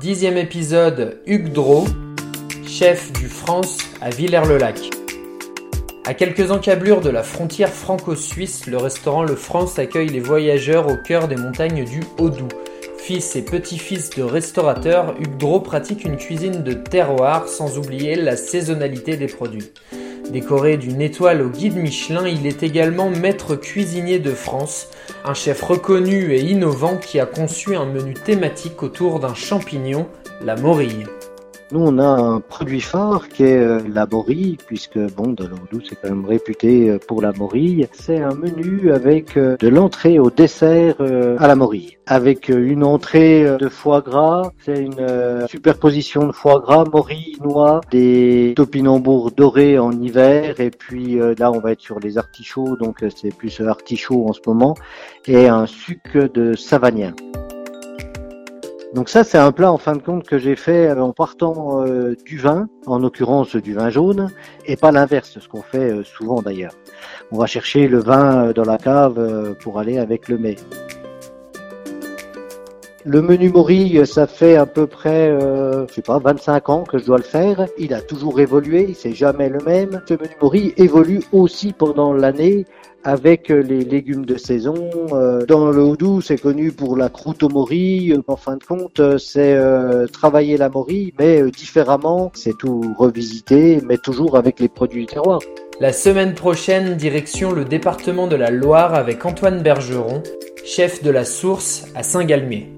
Dixième épisode, Hugues Drault, chef du France à Villers-le-Lac. À quelques encablures de la frontière franco-suisse, le restaurant Le France accueille les voyageurs au cœur des montagnes du Haut-Doubs. Fils et petit-fils de restaurateurs, Hugues Drault pratique une cuisine de terroir sans oublier la saisonnalité des produits. Décoré d'une étoile au guide Michelin, il est également maître cuisinier de France, un chef reconnu et innovant qui a conçu un menu thématique autour d'un champignon, la morille. Nous, on a un produit phare qui est euh, la morille, puisque bon, dans l'Ordou, c'est quand même réputé euh, pour la morille. C'est un menu avec euh, de l'entrée au dessert à la morille, avec une entrée de foie gras. C'est une superposition de foie gras, morille, noix, des topinambours dorés en hiver, et puis là, on va être sur les artichauts, donc c'est plus artichaut en ce moment, et un suc de savagnin. Donc ça, c'est un plat en fin de compte que j'ai fait en partant euh, du vin, en l'occurrence du vin jaune, et pas l'inverse, ce qu'on fait euh, souvent d'ailleurs. On va chercher le vin euh, dans la cave pour aller avec le mets. Le menu morille, ça fait à peu près, euh, je sais pas, 25 ans que je dois le faire. Il a toujours évolué, c'est jamais le même. Ce menu morille évolue aussi pendant l'année avec les légumes de saison. Euh, dans le Haut-Doubs, c'est connu pour la croûte au morille. En fin de compte, c'est euh, travailler la morille, mais différemment. C'est tout revisité, mais toujours avec les produits du terroir. La semaine prochaine, direction le département de la Loire avec Antoine Bergeron, chef de la Source à Saint-Galmier.